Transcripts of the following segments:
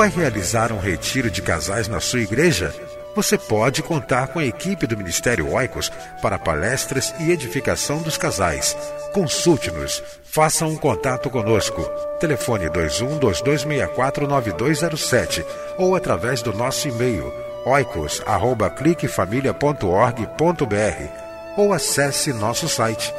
Vai realizar um retiro de casais na sua igreja? Você pode contar com a equipe do Ministério Oicos para palestras e edificação dos casais. Consulte-nos, faça um contato conosco. Telefone 21 2264 9207 ou através do nosso e-mail oicos@cliquefamilia.org.br ou acesse nosso site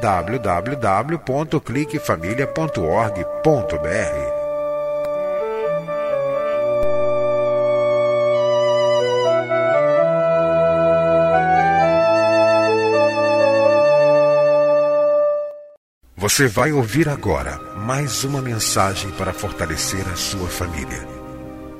www.cliquefamilia.org.br. Você vai ouvir agora mais uma mensagem para fortalecer a sua família.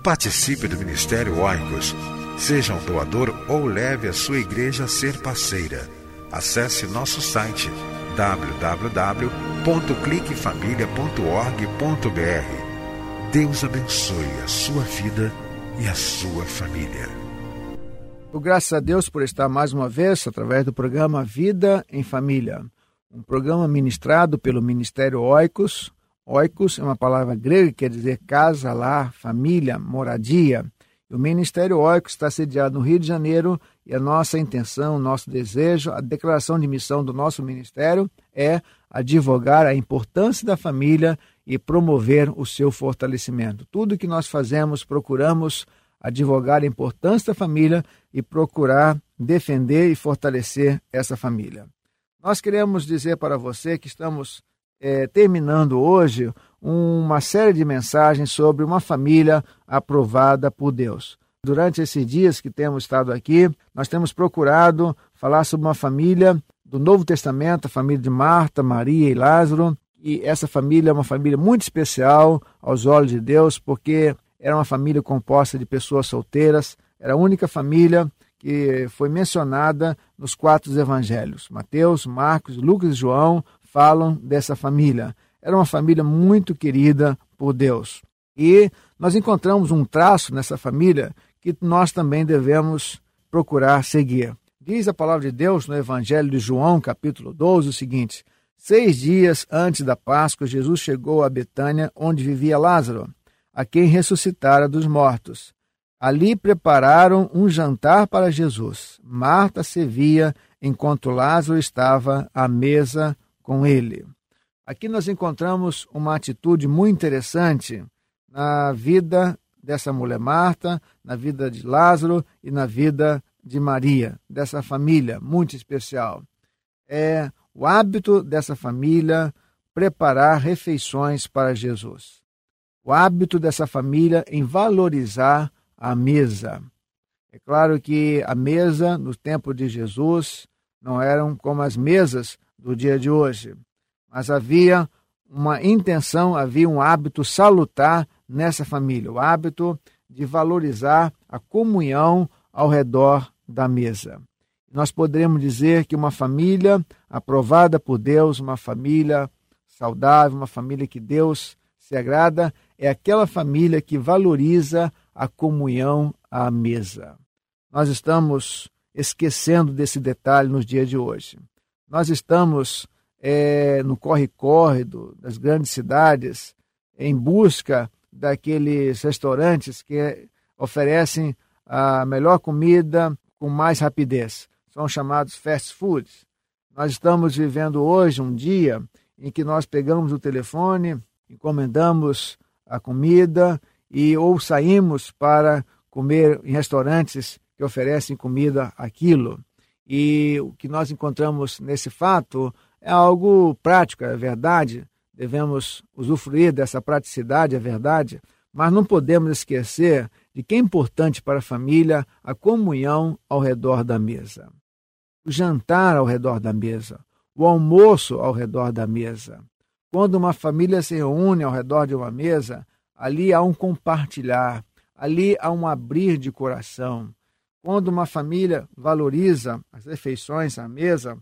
Participe do Ministério Oicos. Seja um doador ou leve a sua igreja a ser parceira. Acesse nosso site www.cliquefamilia.org.br. Deus abençoe a sua vida e a sua família. Graças a Deus por estar mais uma vez através do programa Vida em Família um programa ministrado pelo Ministério Oikos. Oikos é uma palavra grega que quer dizer casa, lar, família, moradia. O Ministério Oikos está sediado no Rio de Janeiro e a nossa intenção, nosso desejo, a declaração de missão do nosso ministério é advogar a importância da família e promover o seu fortalecimento. Tudo que nós fazemos, procuramos advogar a importância da família e procurar defender e fortalecer essa família. Nós queremos dizer para você que estamos é, terminando hoje uma série de mensagens sobre uma família aprovada por Deus. Durante esses dias que temos estado aqui, nós temos procurado falar sobre uma família do Novo Testamento, a família de Marta, Maria e Lázaro. E essa família é uma família muito especial aos olhos de Deus, porque era uma família composta de pessoas solteiras, era a única família que foi mencionada nos quatro evangelhos. Mateus, Marcos, Lucas e João falam dessa família. Era uma família muito querida por Deus. E nós encontramos um traço nessa família que nós também devemos procurar seguir. Diz a palavra de Deus no Evangelho de João, capítulo 12, o seguinte: Seis dias antes da Páscoa, Jesus chegou a Betânia, onde vivia Lázaro, a quem ressuscitara dos mortos. Ali prepararam um jantar para Jesus. Marta servia enquanto Lázaro estava à mesa com ele. Aqui nós encontramos uma atitude muito interessante na vida dessa mulher Marta, na vida de Lázaro e na vida de Maria, dessa família muito especial. É o hábito dessa família preparar refeições para Jesus. O hábito dessa família em valorizar a mesa. É claro que a mesa no tempo de Jesus não eram como as mesas do dia de hoje, mas havia uma intenção, havia um hábito salutar nessa família, o hábito de valorizar a comunhão ao redor da mesa. Nós poderemos dizer que uma família aprovada por Deus, uma família saudável, uma família que Deus se agrada, é aquela família que valoriza a comunhão à mesa. Nós estamos esquecendo desse detalhe nos dias de hoje. Nós estamos é, no corre-corre das grandes cidades em busca daqueles restaurantes que oferecem a melhor comida com mais rapidez. São chamados fast foods. Nós estamos vivendo hoje um dia em que nós pegamos o telefone, encomendamos a comida e ou saímos para comer em restaurantes que oferecem comida aquilo. E o que nós encontramos nesse fato é algo prático, é verdade. Devemos usufruir dessa praticidade, é verdade. Mas não podemos esquecer de que é importante para a família a comunhão ao redor da mesa. O jantar ao redor da mesa, o almoço ao redor da mesa. Quando uma família se reúne ao redor de uma mesa, ali há um compartilhar, ali há um abrir de coração. Quando uma família valoriza as refeições à mesa,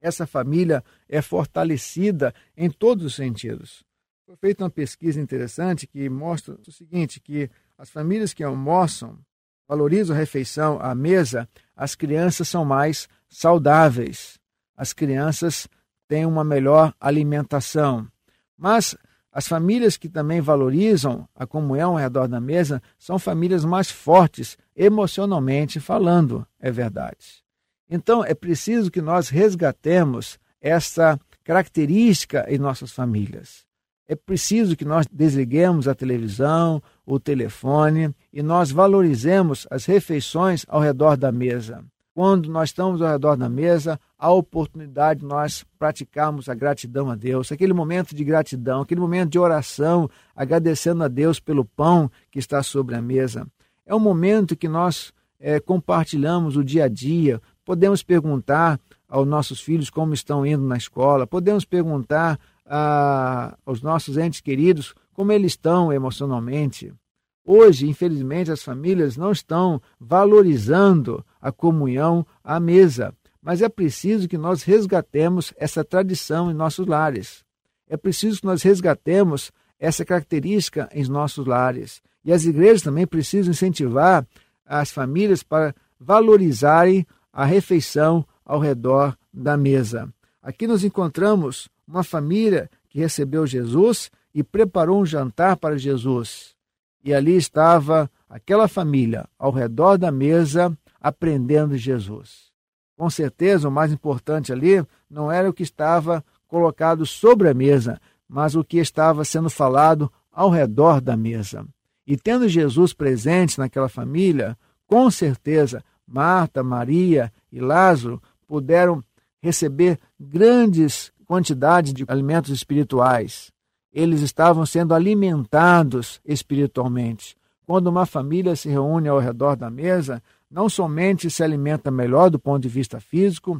essa família é fortalecida em todos os sentidos. Foi feita uma pesquisa interessante que mostra o seguinte, que as famílias que almoçam, valorizam a refeição à mesa, as crianças são mais saudáveis. As crianças têm uma melhor alimentação. Mas as famílias que também valorizam a comunhão ao redor da mesa são famílias mais fortes, emocionalmente falando, é verdade. Então, é preciso que nós resgatemos essa característica em nossas famílias. É preciso que nós desliguemos a televisão, o telefone e nós valorizemos as refeições ao redor da mesa. Quando nós estamos ao redor da mesa, há oportunidade de nós praticarmos a gratidão a Deus, aquele momento de gratidão, aquele momento de oração, agradecendo a Deus pelo pão que está sobre a mesa. É um momento que nós é, compartilhamos o dia a dia, podemos perguntar aos nossos filhos como estão indo na escola, podemos perguntar a, aos nossos entes queridos como eles estão emocionalmente. Hoje, infelizmente, as famílias não estão valorizando a comunhão à mesa, mas é preciso que nós resgatemos essa tradição em nossos lares. É preciso que nós resgatemos essa característica em nossos lares. E as igrejas também precisam incentivar as famílias para valorizarem a refeição ao redor da mesa. Aqui nós encontramos uma família que recebeu Jesus e preparou um jantar para Jesus. E ali estava aquela família ao redor da mesa aprendendo Jesus. Com certeza, o mais importante ali não era o que estava colocado sobre a mesa, mas o que estava sendo falado ao redor da mesa. E tendo Jesus presente naquela família, com certeza Marta, Maria e Lázaro puderam receber grandes quantidades de alimentos espirituais eles estavam sendo alimentados espiritualmente. Quando uma família se reúne ao redor da mesa, não somente se alimenta melhor do ponto de vista físico,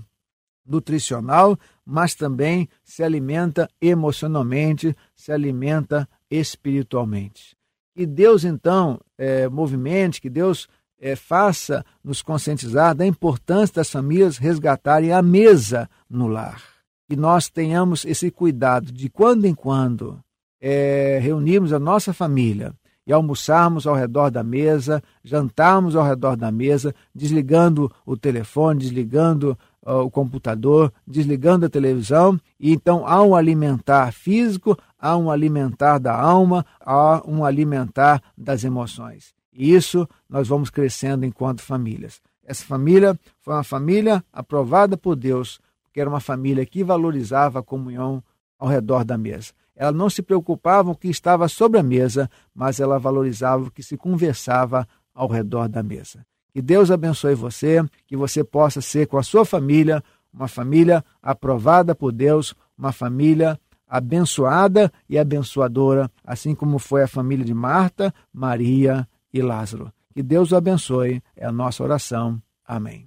nutricional, mas também se alimenta emocionalmente, se alimenta espiritualmente. Que Deus, então, é, movimente, que Deus é, faça nos conscientizar da importância das famílias resgatarem a mesa no lar. Que nós tenhamos esse cuidado de quando em quando é, reunirmos a nossa família e almoçarmos ao redor da mesa, jantarmos ao redor da mesa, desligando o telefone, desligando uh, o computador, desligando a televisão, e então há um alimentar físico, há um alimentar da alma, há um alimentar das emoções. E isso nós vamos crescendo enquanto famílias. Essa família foi uma família aprovada por Deus, porque era uma família que valorizava a comunhão ao redor da mesa. Ela não se preocupava com o que estava sobre a mesa, mas ela valorizava o que se conversava ao redor da mesa. Que Deus abençoe você, que você possa ser com a sua família uma família aprovada por Deus, uma família abençoada e abençoadora, assim como foi a família de Marta, Maria e Lázaro. Que Deus o abençoe, é a nossa oração. Amém.